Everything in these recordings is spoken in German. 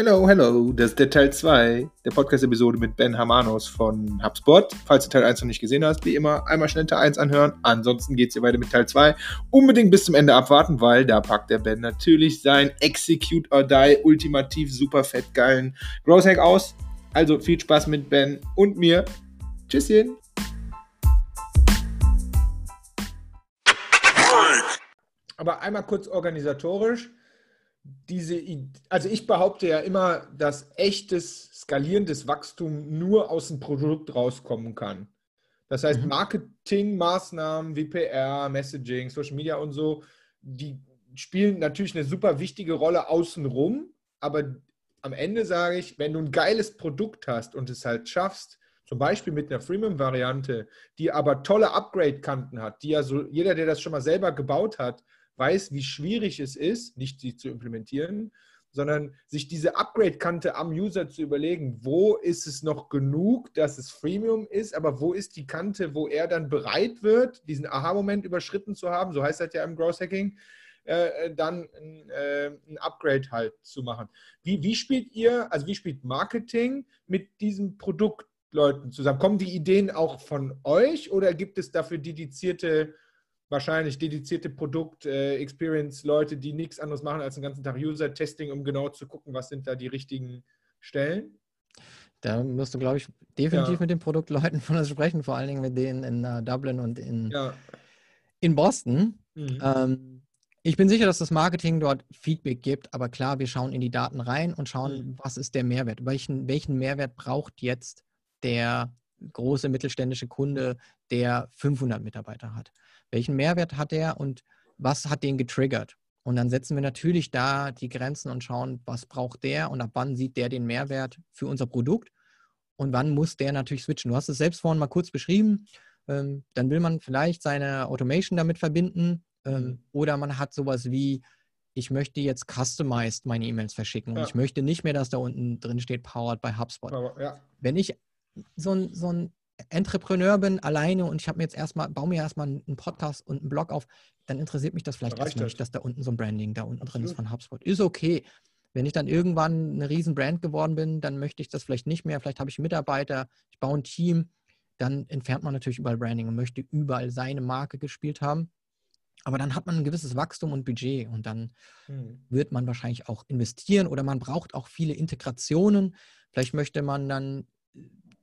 Hello, hello, das ist der Teil 2 der Podcast-Episode mit Ben Hamanos von HubSpot. Falls du Teil 1 noch nicht gesehen hast, wie immer, einmal schnell Teil 1 anhören. Ansonsten geht es hier weiter mit Teil 2. Unbedingt bis zum Ende abwarten, weil da packt der Ben natürlich sein Execute or Die ultimativ super fett geilen Growth Hack aus. Also viel Spaß mit Ben und mir. Tschüsschen. Aber einmal kurz organisatorisch diese, also ich behaupte ja immer, dass echtes skalierendes Wachstum nur aus dem Produkt rauskommen kann. Das heißt, mhm. Marketingmaßnahmen wie PR, Messaging, Social Media und so, die spielen natürlich eine super wichtige Rolle außenrum, aber am Ende sage ich, wenn du ein geiles Produkt hast und es halt schaffst, zum Beispiel mit einer Freemium-Variante, die aber tolle Upgrade-Kanten hat, die ja so, jeder, der das schon mal selber gebaut hat, weiß, wie schwierig es ist, nicht sie zu implementieren, sondern sich diese Upgrade-Kante am User zu überlegen, wo ist es noch genug, dass es Freemium ist, aber wo ist die Kante, wo er dann bereit wird, diesen Aha-Moment überschritten zu haben, so heißt das ja im Growth Hacking, äh, dann äh, ein Upgrade halt zu machen. Wie, wie spielt ihr, also wie spielt Marketing mit diesen Produktleuten zusammen? Kommen die Ideen auch von euch oder gibt es dafür dedizierte wahrscheinlich dedizierte Produkt-Experience-Leute, äh, die nichts anderes machen als den ganzen Tag User-Testing, um genau zu gucken, was sind da die richtigen Stellen. Da musst du, glaube ich, definitiv ja. mit den Produktleuten von uns sprechen, vor allen Dingen mit denen in uh, Dublin und in, ja. in Boston. Mhm. Ähm, ich bin sicher, dass das Marketing dort Feedback gibt, aber klar, wir schauen in die Daten rein und schauen, mhm. was ist der Mehrwert? Welchen, welchen Mehrwert braucht jetzt der große mittelständische Kunde, der 500 Mitarbeiter hat? welchen Mehrwert hat er und was hat den getriggert? Und dann setzen wir natürlich da die Grenzen und schauen, was braucht der und ab wann sieht der den Mehrwert für unser Produkt und wann muss der natürlich switchen. Du hast es selbst vorhin mal kurz beschrieben. Ähm, dann will man vielleicht seine Automation damit verbinden ähm, mhm. oder man hat sowas wie, ich möchte jetzt customized meine E-Mails verschicken ja. und ich möchte nicht mehr, dass da unten drin steht, powered by HubSpot. Ja. Wenn ich so ein, so ein Entrepreneur bin, alleine und ich habe mir jetzt erstmal, baue mir erstmal einen Podcast und einen Blog auf, dann interessiert mich das vielleicht erstmal nicht, dass da unten so ein Branding da unten drin ist von HubSpot. Ist okay. Wenn ich dann irgendwann eine riesen Brand geworden bin, dann möchte ich das vielleicht nicht mehr. Vielleicht habe ich Mitarbeiter, ich baue ein Team, dann entfernt man natürlich überall Branding und möchte überall seine Marke gespielt haben. Aber dann hat man ein gewisses Wachstum und Budget und dann hm. wird man wahrscheinlich auch investieren oder man braucht auch viele Integrationen. Vielleicht möchte man dann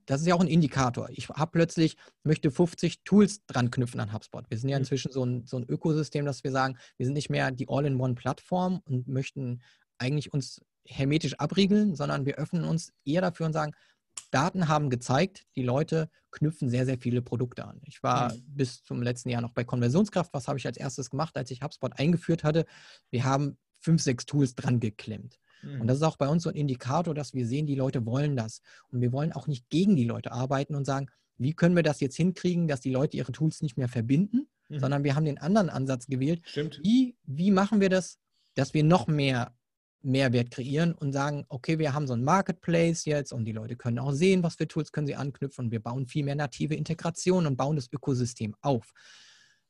das ist ja auch ein Indikator. Ich habe plötzlich, möchte 50 Tools dran knüpfen an HubSpot. Wir sind ja mhm. inzwischen so ein, so ein Ökosystem, dass wir sagen, wir sind nicht mehr die All-in-One-Plattform und möchten eigentlich uns hermetisch abriegeln, sondern wir öffnen uns eher dafür und sagen, Daten haben gezeigt, die Leute knüpfen sehr, sehr viele Produkte an. Ich war mhm. bis zum letzten Jahr noch bei Konversionskraft. Was habe ich als erstes gemacht, als ich HubSpot eingeführt hatte? Wir haben fünf, sechs Tools dran geklemmt. Und mhm. das ist auch bei uns so ein Indikator, dass wir sehen, die Leute wollen das. Und wir wollen auch nicht gegen die Leute arbeiten und sagen, wie können wir das jetzt hinkriegen, dass die Leute ihre Tools nicht mehr verbinden, mhm. sondern wir haben den anderen Ansatz gewählt. Stimmt. Wie, wie machen wir das, dass wir noch mehr Mehrwert kreieren und sagen, okay, wir haben so ein Marketplace jetzt und die Leute können auch sehen, was für Tools können sie anknüpfen und wir bauen viel mehr native Integration und bauen das Ökosystem auf.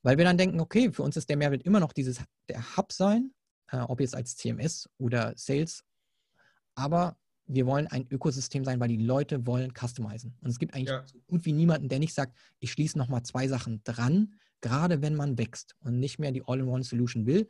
Weil wir dann denken, okay, für uns ist der Mehrwert immer noch dieses, der Hub sein, äh, ob jetzt als CMS oder Sales. Aber wir wollen ein Ökosystem sein, weil die Leute wollen customizen. Und es gibt eigentlich ja. so gut wie niemanden, der nicht sagt, ich schließe nochmal zwei Sachen dran, gerade wenn man wächst und nicht mehr die All-in-One-Solution will.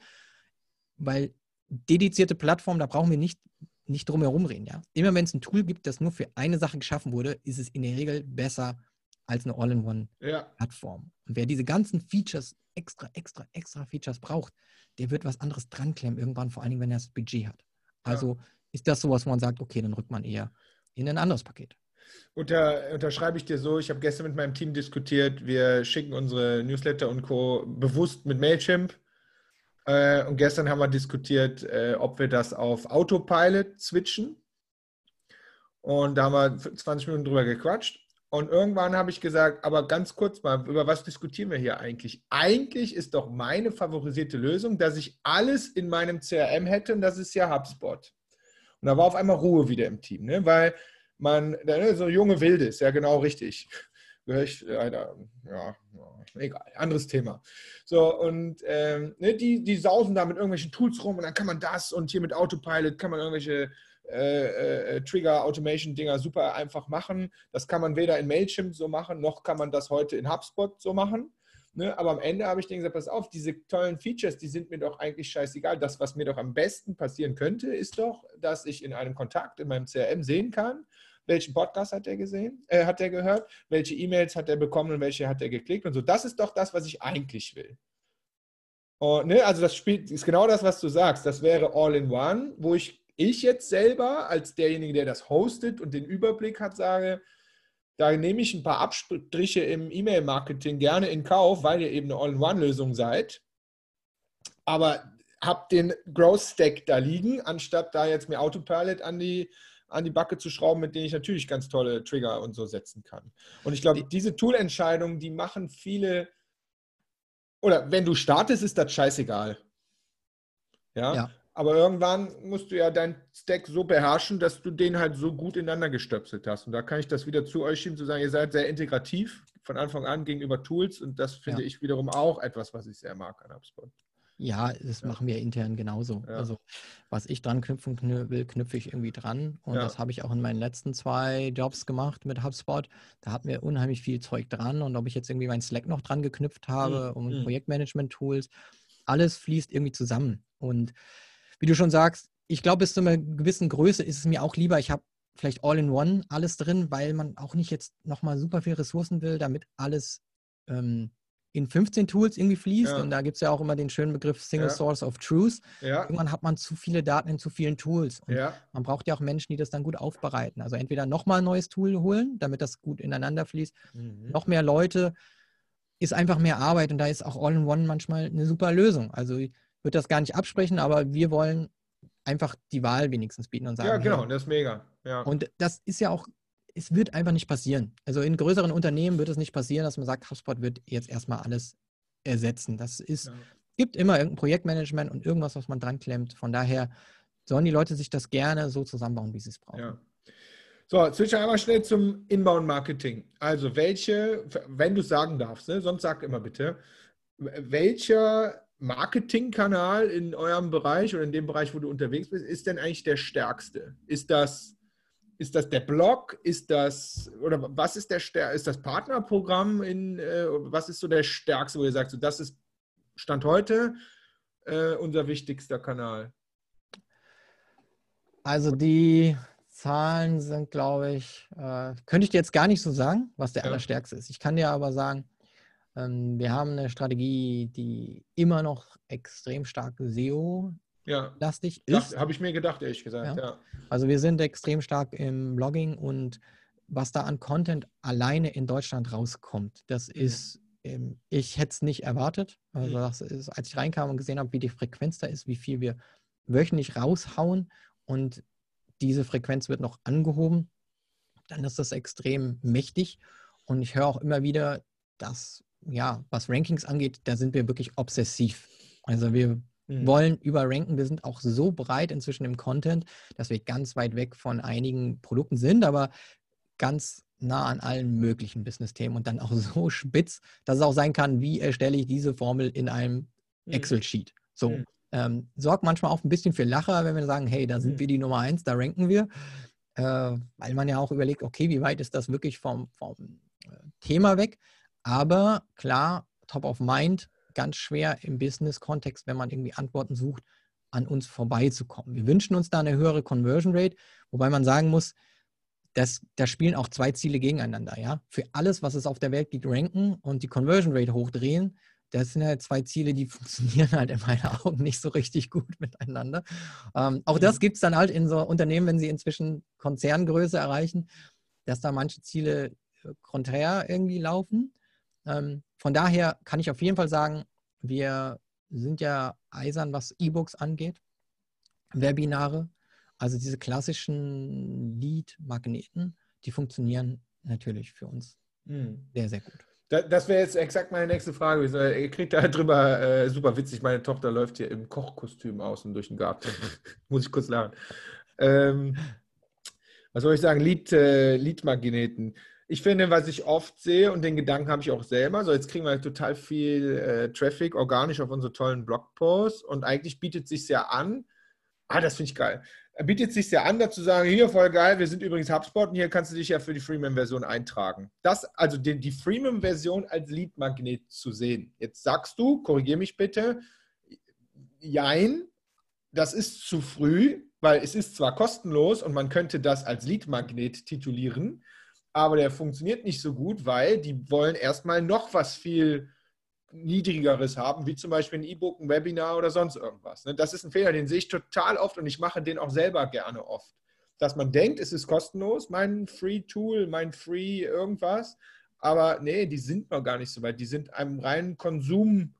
Weil dedizierte Plattformen, da brauchen wir nicht, nicht drum herum reden. Ja? Immer wenn es ein Tool gibt, das nur für eine Sache geschaffen wurde, ist es in der Regel besser als eine All-in-One-Plattform. Ja. Und wer diese ganzen Features, extra, extra, extra Features braucht, der wird was anderes dranklemmen, irgendwann, vor allen Dingen, wenn er das Budget hat. Also ja. ist das so, was man sagt, okay, dann rückt man eher in ein anderes Paket. Unter, unterschreibe ich dir so, ich habe gestern mit meinem Team diskutiert, wir schicken unsere Newsletter und Co. bewusst mit Mailchimp. Äh, und gestern haben wir diskutiert, äh, ob wir das auf Autopilot switchen. Und da haben wir 20 Minuten drüber gequatscht. Und irgendwann habe ich gesagt, aber ganz kurz mal, über was diskutieren wir hier eigentlich? Eigentlich ist doch meine favorisierte Lösung, dass ich alles in meinem CRM hätte und das ist ja HubSpot. Und da war auf einmal Ruhe wieder im Team, ne? weil man, ne, so junge Wilde ist ja genau richtig. Ich, ja, ja, egal, anderes Thema. So, und ähm, ne, die, die sausen da mit irgendwelchen Tools rum und dann kann man das und hier mit Autopilot kann man irgendwelche äh, äh, Trigger-Automation-Dinger super einfach machen. Das kann man weder in Mailchimp so machen, noch kann man das heute in HubSpot so machen. Ne? Aber am Ende habe ich denen gesagt, pass auf, diese tollen Features, die sind mir doch eigentlich scheißegal. Das, was mir doch am besten passieren könnte, ist doch, dass ich in einem Kontakt in meinem CRM sehen kann, welchen Podcast hat er gesehen, äh, hat er gehört, welche E-Mails hat er bekommen und welche hat er geklickt und so. Das ist doch das, was ich eigentlich will. Und, ne, also das spielt, ist genau das, was du sagst. Das wäre All-in-One, wo ich, ich jetzt selber als derjenige, der das hostet und den Überblick hat, sage, da nehme ich ein paar Abstriche im E-Mail-Marketing gerne in Kauf, weil ihr eben eine All-in-One-Lösung seid. Aber habt den Growth Stack da liegen, anstatt da jetzt mir Autopilot an die, an die Backe zu schrauben, mit denen ich natürlich ganz tolle Trigger und so setzen kann. Und ich glaube, diese Tool-Entscheidungen, die machen viele, oder wenn du startest, ist das scheißegal. Ja? ja. Aber irgendwann musst du ja dein Stack so beherrschen, dass du den halt so gut ineinander gestöpselt hast. Und da kann ich das wieder zu euch schieben, zu sagen, ihr seid sehr integrativ von Anfang an gegenüber Tools. Und das finde ja. ich wiederum auch etwas, was ich sehr mag an HubSpot. Ja, das ja. machen wir intern genauso. Ja. Also was ich dran knüpfen will, knüpfe ich irgendwie dran. Und das habe ich auch in meinen letzten zwei Jobs gemacht mit HubSpot. Da hatten wir unheimlich viel Zeug dran. Und ob ich jetzt irgendwie meinen Slack noch dran geknüpft habe mhm. und mhm. Projektmanagement-Tools, alles fließt irgendwie zusammen. Und wie du schon sagst, ich glaube, bis zu einer gewissen Größe ist es mir auch lieber, ich habe vielleicht All-in-One alles drin, weil man auch nicht jetzt nochmal super viel Ressourcen will, damit alles ähm, in 15 Tools irgendwie fließt. Ja. Und da gibt es ja auch immer den schönen Begriff Single ja. Source of Truth. Ja. Irgendwann hat man zu viele Daten in zu vielen Tools. Und man braucht ja auch Menschen, die das dann gut aufbereiten. Also entweder nochmal ein neues Tool holen, damit das gut ineinander fließt. Mhm. Noch mehr Leute ist einfach mehr Arbeit und da ist auch All-in-One manchmal eine super Lösung. Also würde das gar nicht absprechen, aber wir wollen einfach die Wahl wenigstens bieten und sagen. Ja, genau, hey, das ist mega. Ja. Und das ist ja auch, es wird einfach nicht passieren. Also in größeren Unternehmen wird es nicht passieren, dass man sagt, HubSpot wird jetzt erstmal alles ersetzen. Das ist, ja. gibt immer irgendein Projektmanagement und irgendwas, was man dran klemmt. Von daher sollen die Leute sich das gerne so zusammenbauen, wie sie es brauchen. Ja. So, zwischen einmal schnell zum Inbound-Marketing. Also welche, wenn du es sagen darfst, ne, sonst sag immer bitte, welcher Marketingkanal in eurem Bereich oder in dem Bereich, wo du unterwegs bist, ist denn eigentlich der stärkste? Ist das, ist das der Blog? Ist das, oder was ist der stärkste? Ist das Partnerprogramm? In, äh, was ist so der stärkste, wo ihr sagt, so, das ist Stand heute äh, unser wichtigster Kanal? Also die Zahlen sind, glaube ich, äh, könnte ich dir jetzt gar nicht so sagen, was der ja. allerstärkste ist. Ich kann dir aber sagen, wir haben eine Strategie, die immer noch extrem stark SEO-lastig ja. ist. Habe ich mir gedacht, ehrlich gesagt. Ja. ja. Also wir sind extrem stark im Blogging und was da an Content alleine in Deutschland rauskommt, das mhm. ist, ähm, ich hätte es nicht erwartet. Also mhm. ist, als ich reinkam und gesehen habe, wie die Frequenz da ist, wie viel wir wöchentlich raushauen und diese Frequenz wird noch angehoben, dann ist das extrem mächtig. Und ich höre auch immer wieder, dass ja, was Rankings angeht, da sind wir wirklich obsessiv. Also wir mhm. wollen überranken. Wir sind auch so breit inzwischen im Content, dass wir ganz weit weg von einigen Produkten sind, aber ganz nah an allen möglichen Business-Themen und dann auch so spitz, dass es auch sein kann, wie erstelle ich diese Formel in einem mhm. Excel-Sheet. So. Mhm. Ähm, sorgt manchmal auch ein bisschen für Lacher, wenn wir sagen, hey, da sind mhm. wir die Nummer eins, da ranken wir. Äh, weil man ja auch überlegt, okay, wie weit ist das wirklich vom, vom äh, Thema weg? Aber klar, top of mind, ganz schwer im Business-Kontext, wenn man irgendwie Antworten sucht, an uns vorbeizukommen. Wir wünschen uns da eine höhere Conversion Rate, wobei man sagen muss, dass, da spielen auch zwei Ziele gegeneinander. Ja? Für alles, was es auf der Welt gibt, ranken und die Conversion Rate hochdrehen, das sind halt zwei Ziele, die funktionieren halt in meinen Augen nicht so richtig gut miteinander. Ähm, auch das mhm. gibt es dann halt in so Unternehmen, wenn sie inzwischen Konzerngröße erreichen, dass da manche Ziele äh, konträr irgendwie laufen. Ähm, von daher kann ich auf jeden Fall sagen, wir sind ja eisern, was E-Books angeht, Webinare, also diese klassischen Lead-Magneten, die funktionieren natürlich für uns mhm. sehr, sehr gut. Das wäre jetzt exakt meine nächste Frage. Ihr kriegt da drüber äh, super witzig. Meine Tochter läuft hier im Kochkostüm außen durch den Garten. Muss ich kurz lachen. Ähm, was soll ich sagen? Lead, äh, Lead-Magneten ich finde, was ich oft sehe, und den Gedanken habe ich auch selber, so jetzt kriegen wir total viel äh, Traffic organisch auf unsere tollen Blogposts und eigentlich bietet es sich ja an, Ah, das finde ich geil. Bietet sich sehr an, dazu sagen, hier voll geil, wir sind übrigens HubSpot und hier kannst du dich ja für die Freemium-Version eintragen. Das, also die, die Freemium-Version als Lead-Magnet zu sehen. Jetzt sagst du, korrigier mich bitte, jein, das ist zu früh, weil es ist zwar kostenlos und man könnte das als Lead-Magnet titulieren, aber der funktioniert nicht so gut, weil die wollen erstmal noch was viel niedrigeres haben, wie zum Beispiel ein E-Book, ein Webinar oder sonst irgendwas. Ne? Das ist ein Fehler, den sehe ich total oft und ich mache den auch selber gerne oft. Dass man denkt, es ist kostenlos, mein Free-Tool, mein Free irgendwas, aber nee, die sind noch gar nicht so weit. Die sind einem reinen Konsum-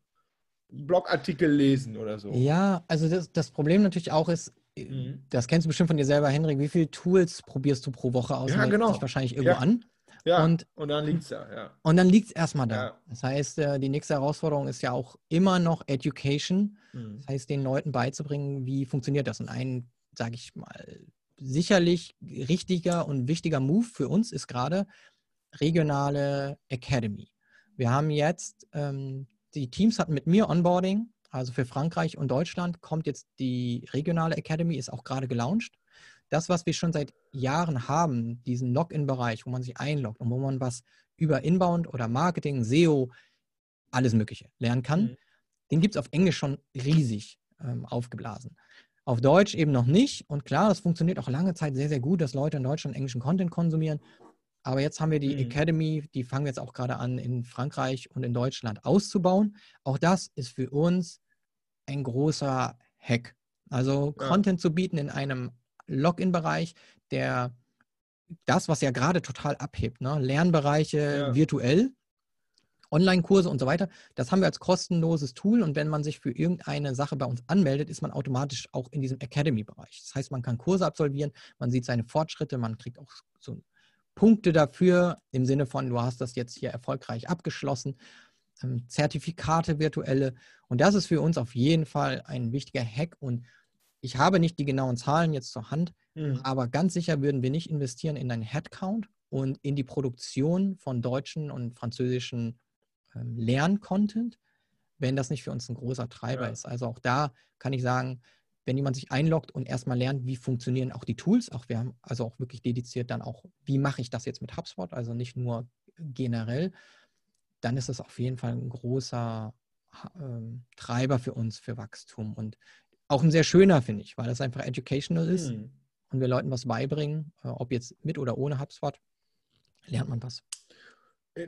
Blogartikel lesen oder so. Ja, also das, das Problem natürlich auch ist, mhm. das kennst du bestimmt von dir selber, Henrik, wie viele Tools probierst du pro Woche aus? Ja, genau. Sich wahrscheinlich irgendwo ja. an. Ja, und, und dann liegt es da, ja. Und dann liegt es erstmal da. Ja. Das heißt, äh, die nächste Herausforderung ist ja auch immer noch Education. Mhm. Das heißt, den Leuten beizubringen, wie funktioniert das. Und ein, sage ich mal, sicherlich richtiger und wichtiger Move für uns ist gerade regionale Academy. Wir haben jetzt, ähm, die Teams hatten mit mir Onboarding, also für Frankreich und Deutschland kommt jetzt die regionale Academy, ist auch gerade gelauncht das, was wir schon seit Jahren haben, diesen Login-Bereich, wo man sich einloggt und wo man was über Inbound oder Marketing, SEO, alles Mögliche lernen kann, mhm. den gibt es auf Englisch schon riesig ähm, aufgeblasen. Auf Deutsch eben noch nicht. Und klar, das funktioniert auch lange Zeit sehr, sehr gut, dass Leute in Deutschland englischen Content konsumieren. Aber jetzt haben wir die mhm. Academy, die fangen jetzt auch gerade an, in Frankreich und in Deutschland auszubauen. Auch das ist für uns ein großer Hack. Also ja. Content zu bieten in einem Login-Bereich, der das, was ja gerade total abhebt, ne? Lernbereiche ja. virtuell, Online-Kurse und so weiter, das haben wir als kostenloses Tool und wenn man sich für irgendeine Sache bei uns anmeldet, ist man automatisch auch in diesem Academy-Bereich. Das heißt, man kann Kurse absolvieren, man sieht seine Fortschritte, man kriegt auch so Punkte dafür im Sinne von, du hast das jetzt hier erfolgreich abgeschlossen, Zertifikate virtuelle und das ist für uns auf jeden Fall ein wichtiger Hack und ich habe nicht die genauen Zahlen jetzt zur Hand, mhm. aber ganz sicher würden wir nicht investieren in einen Headcount und in die Produktion von deutschen und französischen ähm, Lerncontent, wenn das nicht für uns ein großer Treiber ja. ist. Also auch da kann ich sagen, wenn jemand sich einloggt und erstmal lernt, wie funktionieren auch die Tools, auch wir haben also auch wirklich dediziert dann auch, wie mache ich das jetzt mit HubSpot, also nicht nur generell, dann ist es auf jeden Fall ein großer ähm, Treiber für uns für Wachstum. Und auch ein sehr schöner, finde ich, weil das einfach educational ist hm. und wir Leuten was beibringen, äh, ob jetzt mit oder ohne HubSpot, lernt man was.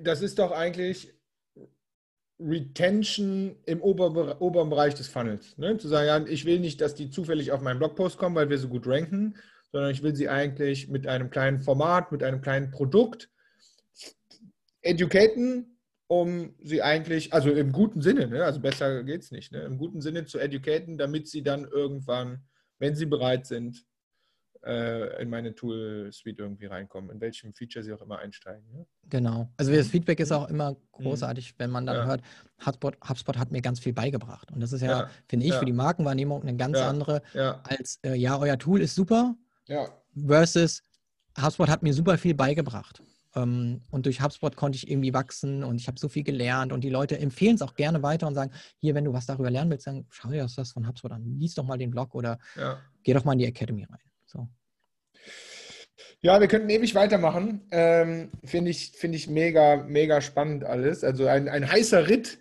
Das ist doch eigentlich Retention im ober, oberen Bereich des Funnels. Ne? Zu sagen, ja, ich will nicht, dass die zufällig auf meinen Blogpost kommen, weil wir so gut ranken, sondern ich will sie eigentlich mit einem kleinen Format, mit einem kleinen Produkt educaten, um sie eigentlich, also im guten Sinne, ne? also besser geht es nicht, ne? im guten Sinne zu educaten, damit sie dann irgendwann, wenn sie bereit sind, äh, in meine Tool-Suite irgendwie reinkommen, in welchem Feature sie auch immer einsteigen. Ne? Genau. Also das Feedback ist auch immer großartig, wenn man dann ja. hört, HubSpot, HubSpot, hat mir ganz viel beigebracht. Und das ist ja, ja. finde ich, ja. für die Markenwahrnehmung eine ganz andere als, äh, ja, euer Tool ist super, versus HubSpot hat mir super viel beigebracht. Ähm, und durch HubSpot konnte ich irgendwie wachsen und ich habe so viel gelernt und die Leute empfehlen es auch gerne weiter und sagen, hier, wenn du was darüber lernen willst, dann schau dir das von HubSpot an. Lies doch mal den Blog oder ja. geh doch mal in die Academy rein. So. Ja, wir könnten ewig weitermachen. Ähm, Finde ich, find ich mega, mega spannend alles. Also ein, ein heißer Ritt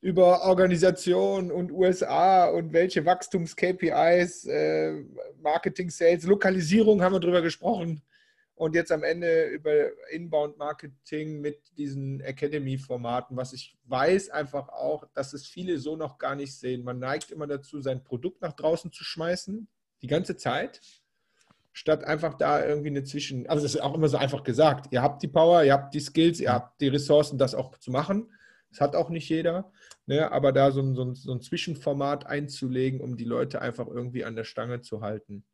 über Organisation und USA und welche Wachstums-KPIs, äh, Marketing, Sales, Lokalisierung haben wir drüber gesprochen und jetzt am Ende über Inbound-Marketing mit diesen Academy-Formaten, was ich weiß einfach auch, dass es viele so noch gar nicht sehen. Man neigt immer dazu, sein Produkt nach draußen zu schmeißen, die ganze Zeit, statt einfach da irgendwie eine Zwischen... Also das ist auch immer so einfach gesagt. Ihr habt die Power, ihr habt die Skills, ihr habt die Ressourcen, das auch zu machen. Das hat auch nicht jeder. Ne? Aber da so ein, so, ein, so ein Zwischenformat einzulegen, um die Leute einfach irgendwie an der Stange zu halten.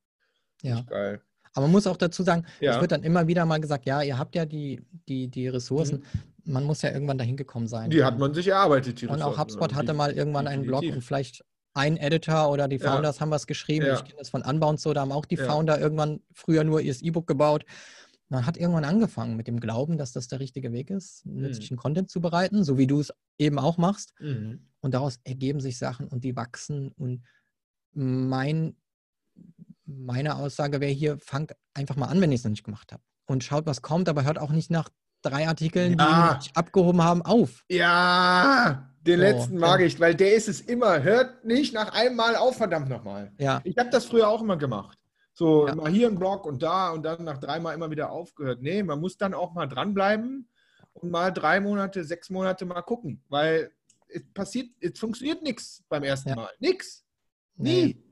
Ja. Geil. Aber man muss auch dazu sagen, ja. es wird dann immer wieder mal gesagt, ja, ihr habt ja die, die, die Ressourcen. Mhm. Man muss ja irgendwann dahin gekommen sein. Die hat man sich erarbeitet, die Und auch HubSpot hatte mal irgendwann einen Blog und vielleicht ein Editor oder die Founders ja. haben was geschrieben. Ja. Ich kenne das von Unbound so, da haben auch die Founder irgendwann früher nur ihr E-Book gebaut. Man hat irgendwann angefangen mit dem Glauben, dass das der richtige Weg ist, mhm. nützlichen Content zu bereiten, so wie du es eben auch machst. Mhm. Und daraus ergeben sich Sachen und die wachsen. Und mein meine Aussage wäre hier, fangt einfach mal an, wenn ihr es noch nicht gemacht habt. Und schaut, was kommt, aber hört auch nicht nach drei Artikeln, ja. die nicht abgehoben haben, auf. Ja, den so, letzten mag ja. ich, weil der ist es immer. Hört nicht nach einem Mal auf, verdammt nochmal. Ja. Ich habe das früher auch immer gemacht. So, ja. mal hier ein Blog und da und dann nach dreimal immer wieder aufgehört. Nee, man muss dann auch mal dranbleiben und mal drei Monate, sechs Monate mal gucken, weil es passiert, es funktioniert nichts beim ersten Mal. Nix. Nie. Nee.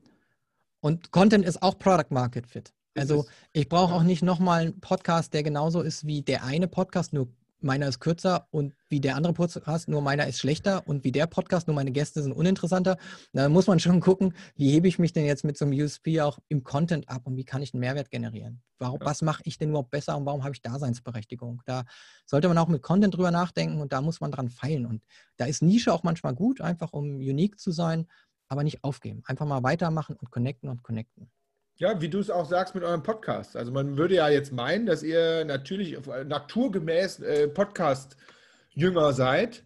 Und Content ist auch Product Market Fit. Also ich brauche auch nicht nochmal einen Podcast, der genauso ist wie der eine Podcast, nur meiner ist kürzer und wie der andere Podcast, nur meiner ist schlechter und wie der Podcast, nur meine Gäste sind uninteressanter. Da muss man schon gucken, wie hebe ich mich denn jetzt mit so einem USP auch im Content ab und wie kann ich einen Mehrwert generieren? Warum, ja. Was mache ich denn überhaupt besser und warum habe ich Daseinsberechtigung? Da sollte man auch mit Content drüber nachdenken und da muss man dran feilen. Und da ist Nische auch manchmal gut, einfach um unique zu sein, aber nicht aufgeben. Einfach mal weitermachen und connecten und connecten. Ja, wie du es auch sagst mit eurem Podcast. Also man würde ja jetzt meinen, dass ihr natürlich naturgemäß äh, Podcast-Jünger seid.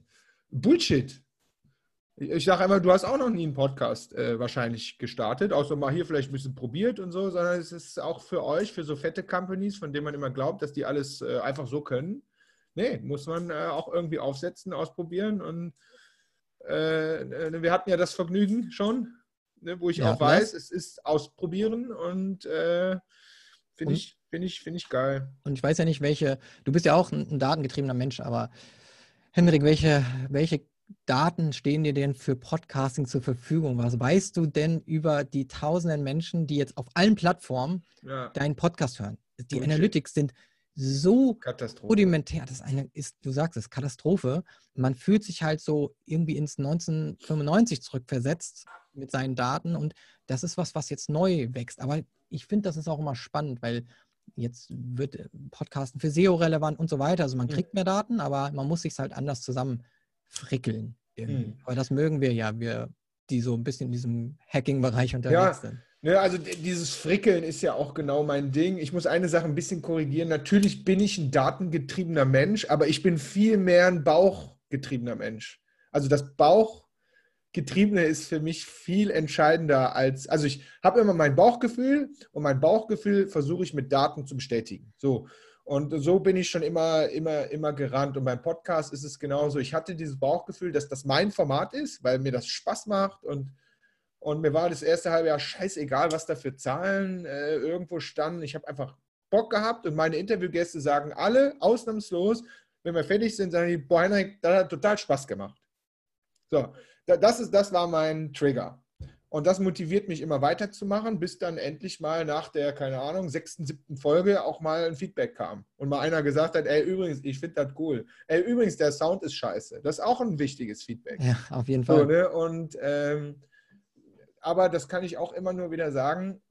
Bullshit. Ich sage einmal, du hast auch noch nie einen Podcast äh, wahrscheinlich gestartet, außer mal hier vielleicht ein bisschen probiert und so, sondern es ist auch für euch, für so fette Companies, von denen man immer glaubt, dass die alles äh, einfach so können. Nee, muss man äh, auch irgendwie aufsetzen, ausprobieren und äh, äh, wir hatten ja das Vergnügen schon ne, wo ich ja, auch weiß, es ist ausprobieren und äh, finde ich, find ich, find ich geil. Und ich weiß ja nicht, welche, du bist ja auch ein, ein datengetriebener Mensch, aber Henrik, welche, welche Daten stehen dir denn für Podcasting zur Verfügung? Was weißt du denn über die tausenden Menschen, die jetzt auf allen Plattformen ja. deinen Podcast hören? Die Bullshit. Analytics sind so rudimentär. Das eine ist, du sagst es, Katastrophe. Man fühlt sich halt so irgendwie ins 1995 zurückversetzt mit seinen Daten und das ist was, was jetzt neu wächst. Aber ich finde, das ist auch immer spannend, weil jetzt wird äh, Podcasten für SEO relevant und so weiter. Also man mhm. kriegt mehr Daten, aber man muss sich halt anders zusammenfrickeln. Mhm. Aber das mögen wir ja, wir, die so ein bisschen in diesem Hacking-Bereich unterwegs ja. sind. Ja, also dieses Frickeln ist ja auch genau mein Ding. Ich muss eine Sache ein bisschen korrigieren. Natürlich bin ich ein datengetriebener Mensch, aber ich bin viel mehr ein bauchgetriebener Mensch. Also das Bauch Getriebene ist für mich viel entscheidender als, also ich habe immer mein Bauchgefühl und mein Bauchgefühl versuche ich mit Daten zu bestätigen. So. Und so bin ich schon immer, immer, immer gerannt. Und beim Podcast ist es genauso. Ich hatte dieses Bauchgefühl, dass das mein Format ist, weil mir das Spaß macht und, und mir war das erste halbe Jahr scheißegal, was da für Zahlen äh, irgendwo standen. Ich habe einfach Bock gehabt und meine Interviewgäste sagen alle ausnahmslos, wenn wir fertig sind, sagen die, boah, Henrik, das hat total Spaß gemacht. So, das, ist, das war mein Trigger. Und das motiviert mich immer weiterzumachen, bis dann endlich mal nach der, keine Ahnung, sechsten, siebten Folge auch mal ein Feedback kam. Und mal einer gesagt hat, ey, übrigens, ich finde das cool. Ey, übrigens, der Sound ist scheiße. Das ist auch ein wichtiges Feedback. Ja, auf jeden Fall. So, ne? Und, ähm, aber das kann ich auch immer nur wieder sagen,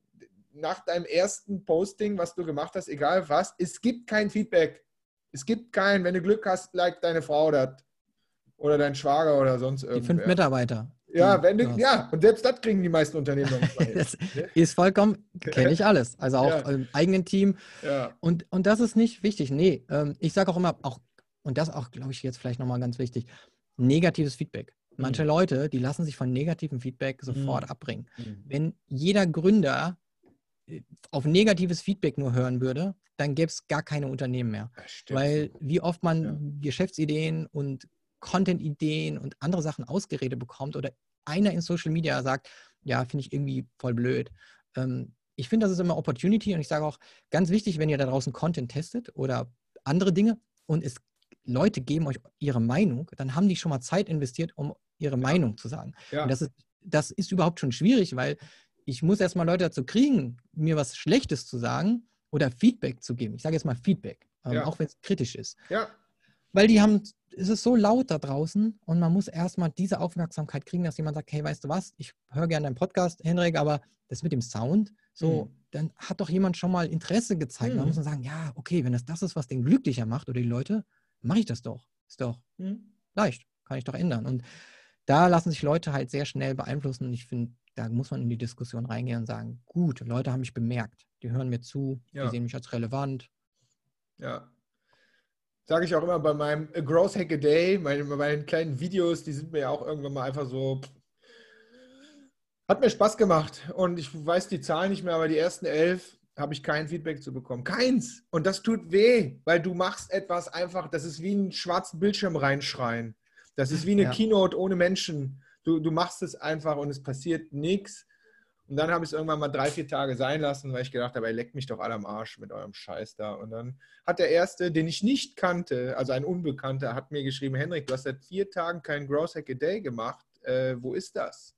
nach deinem ersten Posting, was du gemacht hast, egal was, es gibt kein Feedback. Es gibt kein, wenn du Glück hast, like deine Frau das oder dein Schwager oder sonst irgendwas. Die fünf Mitarbeiter. Ja, wenn du, ja, und selbst das kriegen die meisten Unternehmen das ist vollkommen, kenne ich alles. Also auch ja. im eigenen Team. Ja. Und, und das ist nicht wichtig. Nee, ähm, ich sage auch immer, auch, und das auch, glaube ich, jetzt vielleicht nochmal ganz wichtig, negatives Feedback. Manche mhm. Leute, die lassen sich von negativem Feedback sofort mhm. abbringen. Mhm. Wenn jeder Gründer äh, auf negatives Feedback nur hören würde, dann gäbe es gar keine Unternehmen mehr. Weil wie oft man ja. Geschäftsideen und Content-Ideen und andere Sachen ausgeredet bekommt oder einer in Social Media sagt, ja, finde ich irgendwie voll blöd. Ähm, ich finde, das ist immer Opportunity und ich sage auch, ganz wichtig, wenn ihr da draußen Content testet oder andere Dinge und es Leute geben euch ihre Meinung, dann haben die schon mal Zeit investiert, um ihre. Meinung zu sagen. Ja. Und das ist, das ist überhaupt schon schwierig, weil ich muss erstmal Leute dazu kriegen, mir was Schlechtes zu sagen oder Feedback zu geben. Ich sage jetzt mal Feedback, ähm, ja. auch wenn es kritisch ist. Ja. Weil die haben, es ist so laut da draußen und man muss erstmal diese Aufmerksamkeit kriegen, dass jemand sagt, hey, weißt du was, ich höre gerne deinen Podcast, Henrik, aber das mit dem Sound, so, mhm. dann hat doch jemand schon mal Interesse gezeigt. Mhm. Man muss dann sagen, ja, okay, wenn das das ist, was den glücklicher macht oder die Leute, mache ich das doch. Ist doch mhm. leicht, kann ich doch ändern. Und da lassen sich Leute halt sehr schnell beeinflussen und ich finde, da muss man in die Diskussion reingehen und sagen, gut, Leute haben mich bemerkt, die hören mir zu, ja. die sehen mich als relevant. Ja, sage ich auch immer bei meinem A Growth Hack a Day, meine, meinen kleinen Videos, die sind mir ja auch irgendwann mal einfach so. Hat mir Spaß gemacht und ich weiß die Zahlen nicht mehr, aber die ersten elf habe ich kein Feedback zu bekommen. Keins. Und das tut weh, weil du machst etwas einfach, das ist wie einen schwarzen Bildschirm reinschreien. Das ist wie eine ja. Keynote ohne Menschen. Du, du machst es einfach und es passiert nichts. Und dann habe ich es irgendwann mal drei, vier Tage sein lassen, weil ich gedacht habe, ey, leckt mich doch alle am Arsch mit eurem Scheiß da. Und dann hat der Erste, den ich nicht kannte, also ein Unbekannter, hat mir geschrieben, Henrik, du hast seit vier Tagen kein Growth Hack a Day gemacht. Äh, wo ist das?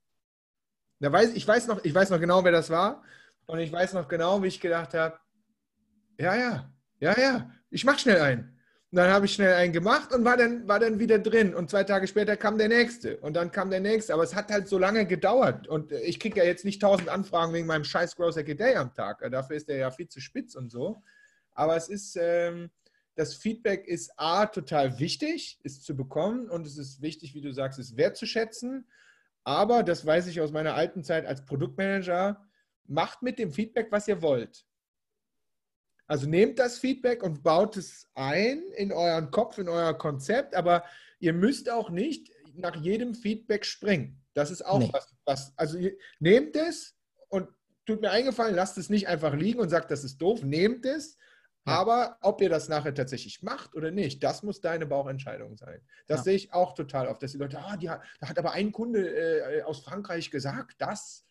Da weiß, ich, weiß noch, ich weiß noch genau, wer das war. Und ich weiß noch genau, wie ich gedacht habe, ja, ja, ja, ja, ich mache schnell einen. Und dann habe ich schnell einen gemacht und war dann, war dann wieder drin. Und zwei Tage später kam der nächste. Und dann kam der nächste. Aber es hat halt so lange gedauert. Und ich kriege ja jetzt nicht tausend Anfragen wegen meinem scheiß Gross Hack Day am Tag. Dafür ist der ja viel zu spitz und so. Aber es ist, ähm, das Feedback ist A, total wichtig, ist zu bekommen. Und es ist wichtig, wie du sagst, es wertzuschätzen. Aber, das weiß ich aus meiner alten Zeit als Produktmanager, macht mit dem Feedback, was ihr wollt. Also nehmt das Feedback und baut es ein in euren Kopf, in euer Konzept, aber ihr müsst auch nicht nach jedem Feedback springen. Das ist auch nee. was, was. Also nehmt es und tut mir eingefallen, lasst es nicht einfach liegen und sagt, das ist doof. Nehmt es, ja. aber ob ihr das nachher tatsächlich macht oder nicht, das muss deine Bauchentscheidung sein. Das ja. sehe ich auch total oft, dass die Leute, ah, die hat, da hat aber ein Kunde äh, aus Frankreich gesagt, das.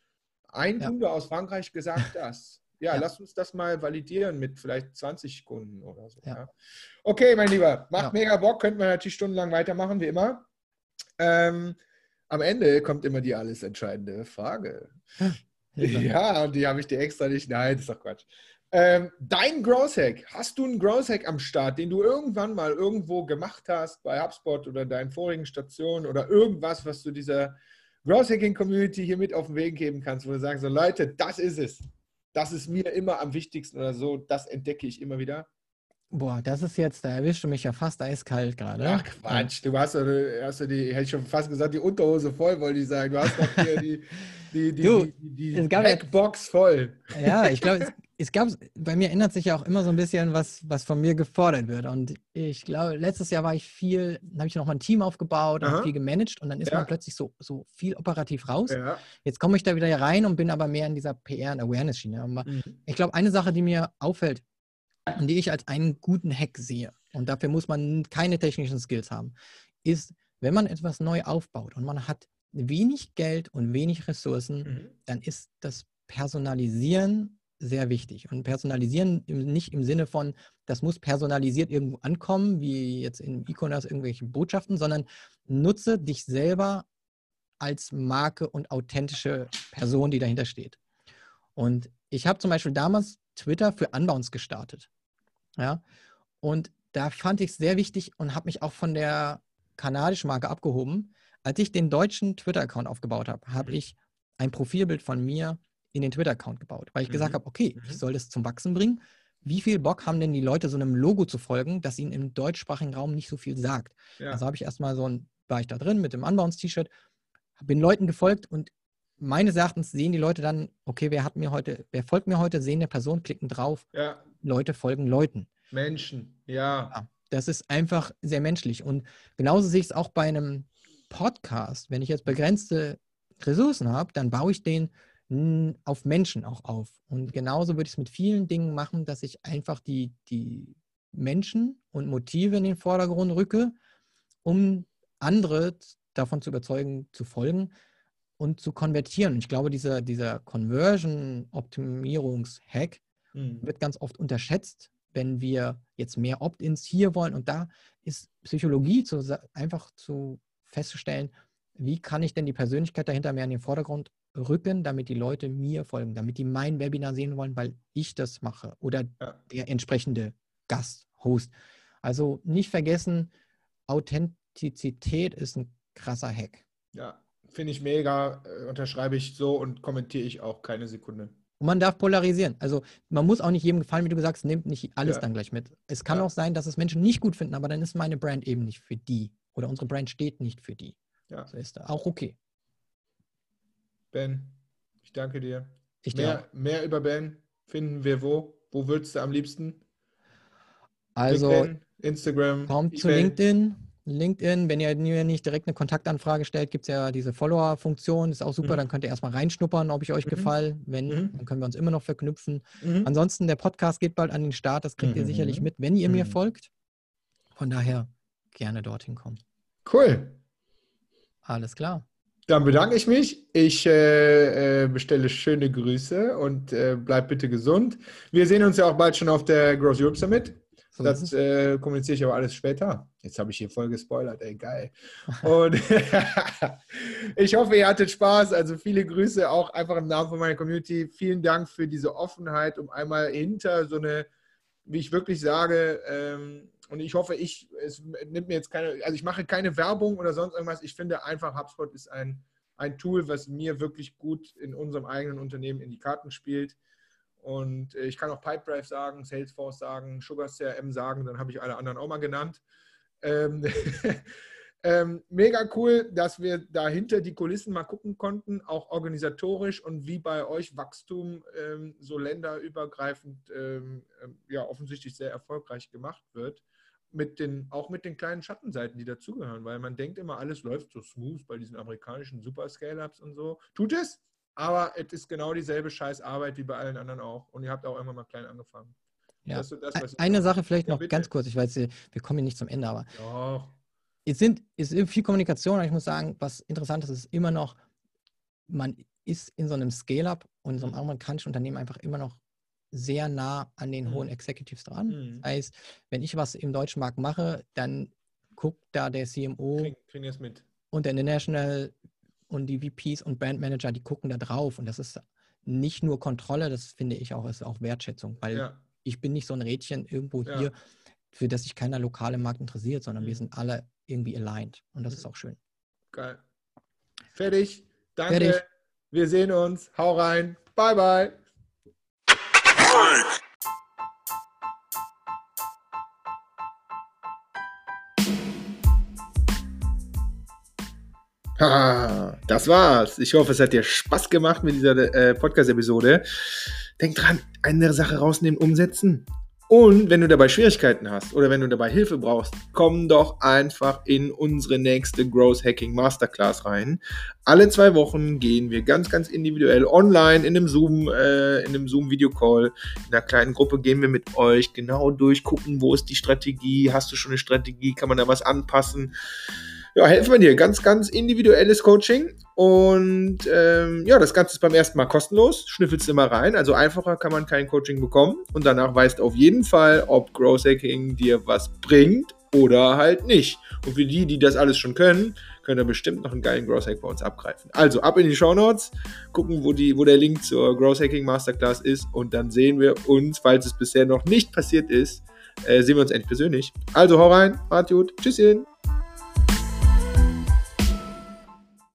Ein ja. Kunde aus Frankreich gesagt, das. Ja, ja, lass uns das mal validieren mit vielleicht 20 Kunden oder so. Ja. Okay, mein Lieber, macht mega Bock, könnten wir natürlich stundenlang weitermachen, wie immer. Ähm, am Ende kommt immer die alles entscheidende Frage. Ja, und die habe ich dir extra nicht. Nein, das ist doch Quatsch. Ähm, dein Growth Hack, hast du einen Growth Hack am Start, den du irgendwann mal irgendwo gemacht hast, bei HubSpot oder deinen vorigen Stationen oder irgendwas, was du dieser Growth Hacking Community hier mit auf den Weg geben kannst, wo du sagst, so Leute, das ist es das ist mir immer am wichtigsten oder so, das entdecke ich immer wieder. Boah, das ist jetzt, da erwischt du mich ja fast eiskalt gerade. Ach Quatsch, du hast, hast du die, hätte ich schon fast gesagt, die Unterhose voll, wollte ich sagen. Du hast doch hier die, die, die, die, die Backbox voll. Ja, ich glaube, es, gab, bei mir ändert sich ja auch immer so ein bisschen, was, was von mir gefordert wird. Und ich glaube, letztes Jahr war ich viel, habe ich noch mal ein Team aufgebaut und viel gemanagt und dann ist ja. man plötzlich so, so viel operativ raus. Ja. Jetzt komme ich da wieder rein und bin aber mehr in dieser PR- und Awareness-Schiene. Mhm. Ich glaube, eine Sache, die mir auffällt und die ich als einen guten Hack sehe, und dafür muss man keine technischen Skills haben, ist, wenn man etwas neu aufbaut und man hat wenig Geld und wenig Ressourcen, mhm. dann ist das Personalisieren sehr wichtig. Und personalisieren nicht im Sinne von, das muss personalisiert irgendwo ankommen, wie jetzt in E-Commerce irgendwelche Botschaften, sondern nutze dich selber als Marke und authentische Person, die dahinter steht. Und ich habe zum Beispiel damals Twitter für Unbounce gestartet. Ja, und da fand ich es sehr wichtig und habe mich auch von der kanadischen Marke abgehoben. Als ich den deutschen Twitter-Account aufgebaut habe, habe mhm. ich ein Profilbild von mir in den Twitter-Account gebaut, weil ich mhm. gesagt habe, okay, ich mhm. soll das zum Wachsen bringen. Wie viel Bock haben denn die Leute, so einem Logo zu folgen, das ihnen im deutschsprachigen Raum nicht so viel sagt? Ja. Also habe ich erstmal so ein, war ich da drin mit dem Unbounce-T-Shirt, bin Leuten gefolgt und meines Erachtens sehen die Leute dann, okay, wer hat mir heute, wer folgt mir heute, sehen der Person, klicken drauf. Ja. Leute folgen Leuten. Menschen, ja. ja. Das ist einfach sehr menschlich. Und genauso sehe ich es auch bei einem Podcast. Wenn ich jetzt begrenzte Ressourcen habe, dann baue ich den auf Menschen auch auf. Und genauso würde ich es mit vielen Dingen machen, dass ich einfach die, die Menschen und Motive in den Vordergrund rücke, um andere davon zu überzeugen, zu folgen und zu konvertieren. Und ich glaube, dieser, dieser Conversion-Optimierungs-Hack mhm. wird ganz oft unterschätzt, wenn wir jetzt mehr Opt-ins hier wollen. Und da ist Psychologie zu, einfach zu festzustellen, wie kann ich denn die Persönlichkeit dahinter mehr in den Vordergrund rücken, damit die Leute mir folgen, damit die mein Webinar sehen wollen, weil ich das mache oder ja. der entsprechende Gast, Host. Also nicht vergessen, Authentizität ist ein krasser Hack. Ja, finde ich mega, äh, unterschreibe ich so und kommentiere ich auch keine Sekunde. Und man darf polarisieren. Also man muss auch nicht jedem gefallen, wie du sagst, nehmt nicht alles ja. dann gleich mit. Es kann ja. auch sein, dass es Menschen nicht gut finden, aber dann ist meine Brand eben nicht für die. Oder unsere Brand steht nicht für die. Ja. Das ist auch okay. Ben, ich danke dir. Ich mehr, mehr über Ben finden wir wo? Wo würdest du am liebsten? Also LinkedIn, Instagram. Kommt zu LinkedIn, LinkedIn, wenn ihr mir nicht direkt eine Kontaktanfrage stellt, gibt es ja diese Follower-Funktion, ist auch super, mhm. dann könnt ihr erstmal reinschnuppern, ob ich euch mhm. gefall. Wenn, mhm. dann können wir uns immer noch verknüpfen. Mhm. Ansonsten, der Podcast geht bald an den Start, das kriegt ihr sicherlich mhm. mit, wenn ihr mir folgt. Von daher gerne dorthin kommen. Cool. Alles klar. Dann bedanke ich mich. Ich äh, äh, bestelle schöne Grüße und äh, bleib bitte gesund. Wir sehen uns ja auch bald schon auf der Gross Europe Summit. Das äh, kommuniziere ich aber alles später. Jetzt habe ich hier voll gespoilert, ey, geil. Und ich hoffe, ihr hattet Spaß. Also viele Grüße auch einfach im Namen von meiner Community. Vielen Dank für diese Offenheit, um einmal hinter so eine, wie ich wirklich sage, ähm, und ich hoffe, ich, es nimmt mir jetzt keine, also ich mache keine Werbung oder sonst irgendwas. Ich finde einfach, HubSpot ist ein, ein Tool, was mir wirklich gut in unserem eigenen Unternehmen in die Karten spielt. Und äh, ich kann auch Pipedrive sagen, Salesforce sagen, Sugar CRM sagen, dann habe ich alle anderen auch mal genannt. Ähm, mega cool, dass wir da hinter die Kulissen mal gucken konnten, auch organisatorisch und wie bei euch Wachstum ähm, so länderübergreifend ähm, ähm, ja offensichtlich sehr erfolgreich gemacht wird mit den, auch mit den kleinen Schattenseiten, die dazugehören, weil man denkt immer, alles läuft so smooth bei diesen amerikanischen Super-Scale-Ups und so. Tut es, aber es ist genau dieselbe Scheißarbeit wie bei allen anderen auch. Und ihr habt auch immer mal klein angefangen. Ja. Das, Eine Sache vielleicht noch ja, ganz kurz, ich weiß, wir kommen hier nicht zum Ende, aber Doch. Es sind, es ist viel Kommunikation, aber ich muss sagen, was interessant ist, ist immer noch, man ist in so einem Scale-Up und in so einem amerikanischen Unternehmen einfach immer noch sehr nah an den mhm. hohen Executives dran. Mhm. Das heißt, wenn ich was im deutschen Markt mache, dann guckt da der CMO Krieg, und der International und die VPs und Brandmanager, die gucken da drauf. Und das ist nicht nur Kontrolle, das finde ich auch, ist auch Wertschätzung, weil ja. ich bin nicht so ein Rädchen irgendwo ja. hier, für das sich keiner lokale Markt interessiert, sondern mhm. wir sind alle irgendwie aligned. Und das ist auch schön. Geil. Fertig. Danke. Fertig. Wir sehen uns. Hau rein. Bye, bye. Ha, das war's. Ich hoffe, es hat dir Spaß gemacht mit dieser äh, Podcast-Episode. Denk dran, eine Sache rausnehmen, umsetzen. Und wenn du dabei Schwierigkeiten hast oder wenn du dabei Hilfe brauchst, komm doch einfach in unsere nächste Growth Hacking Masterclass rein. Alle zwei Wochen gehen wir ganz, ganz individuell online in einem Zoom, äh, in einem Zoom Video Call. In einer kleinen Gruppe gehen wir mit euch genau durch, gucken, wo ist die Strategie, hast du schon eine Strategie, kann man da was anpassen ja, helfen wir dir. Ganz, ganz individuelles Coaching. Und ähm, ja, das Ganze ist beim ersten Mal kostenlos. Schnüffelst mal rein. Also einfacher kann man kein Coaching bekommen. Und danach weißt du auf jeden Fall, ob Growth Hacking dir was bringt oder halt nicht. Und für die, die das alles schon können, könnt ihr bestimmt noch einen geilen Growth Hack bei uns abgreifen. Also ab in die Show Notes, gucken, wo, die, wo der Link zur Growth Hacking Masterclass ist und dann sehen wir uns, falls es bisher noch nicht passiert ist, äh, sehen wir uns endlich persönlich. Also hau rein, macht gut, tschüsschen.